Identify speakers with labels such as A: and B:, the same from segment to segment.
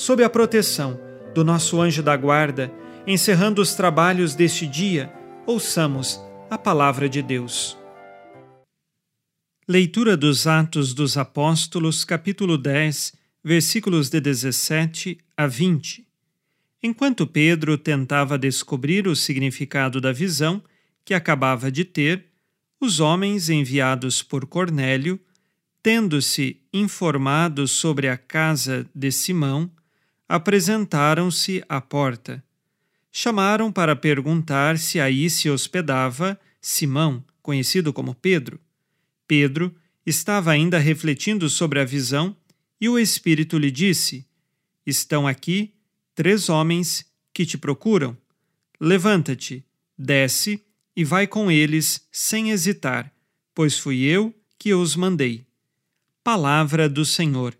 A: Sob a proteção do nosso anjo da guarda, encerrando os trabalhos deste dia, ouçamos a palavra de Deus. Leitura dos Atos dos Apóstolos, capítulo 10, versículos de 17 a 20. Enquanto Pedro tentava descobrir o significado da visão que acabava de ter, os homens enviados por Cornélio, tendo-se informados sobre a casa de Simão, apresentaram-se à porta. Chamaram para perguntar se aí se hospedava Simão, conhecido como Pedro. Pedro estava ainda refletindo sobre a visão e o Espírito lhe disse: Estão aqui três homens que te procuram. Levanta-te, desce e vai com eles sem hesitar, pois fui eu que os mandei. Palavra do Senhor.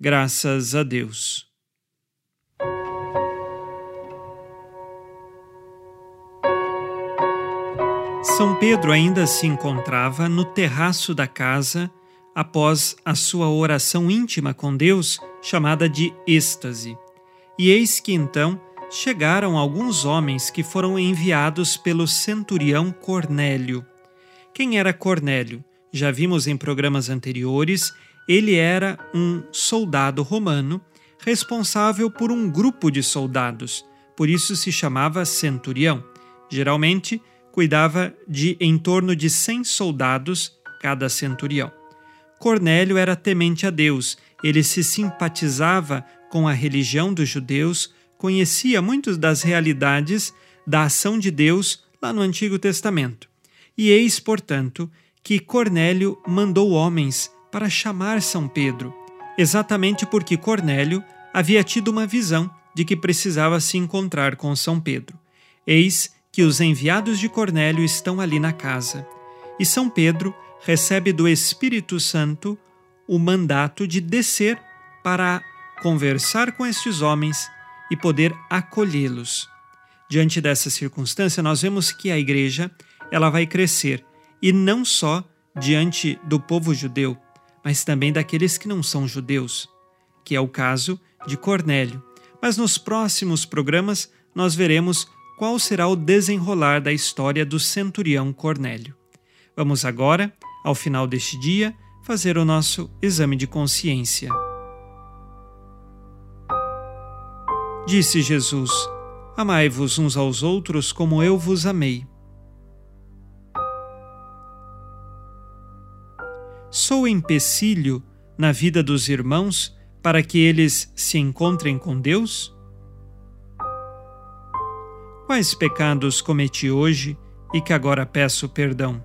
A: Graças a Deus. São Pedro ainda se encontrava no terraço da casa após a sua oração íntima com Deus, chamada de êxtase. E eis que então chegaram alguns homens que foram enviados pelo centurião Cornélio. Quem era Cornélio? Já vimos em programas anteriores, ele era um soldado romano responsável por um grupo de soldados, por isso se chamava centurião. Geralmente, cuidava de em torno de cem soldados cada centurião. Cornélio era temente a Deus, ele se simpatizava com a religião dos judeus, conhecia muitas das realidades da ação de Deus lá no Antigo Testamento. E eis, portanto, que Cornélio mandou homens para chamar São Pedro, exatamente porque Cornélio havia tido uma visão de que precisava se encontrar com São Pedro. Eis que os enviados de Cornélio estão ali na casa. E São Pedro recebe do Espírito Santo o mandato de descer para conversar com estes homens e poder acolhê-los. Diante dessa circunstância, nós vemos que a igreja ela vai crescer e não só diante do povo judeu, mas também daqueles que não são judeus, que é o caso de Cornélio. Mas nos próximos programas nós veremos qual será o desenrolar da história do centurião Cornélio. Vamos agora, ao final deste dia, fazer o nosso exame de consciência. Disse Jesus: Amai-vos uns aos outros como eu vos amei. Sou empecilho na vida dos irmãos para que eles se encontrem com Deus? Quais pecados cometi hoje e que agora peço perdão?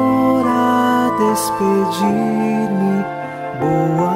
B: despedir-me. Boa noite.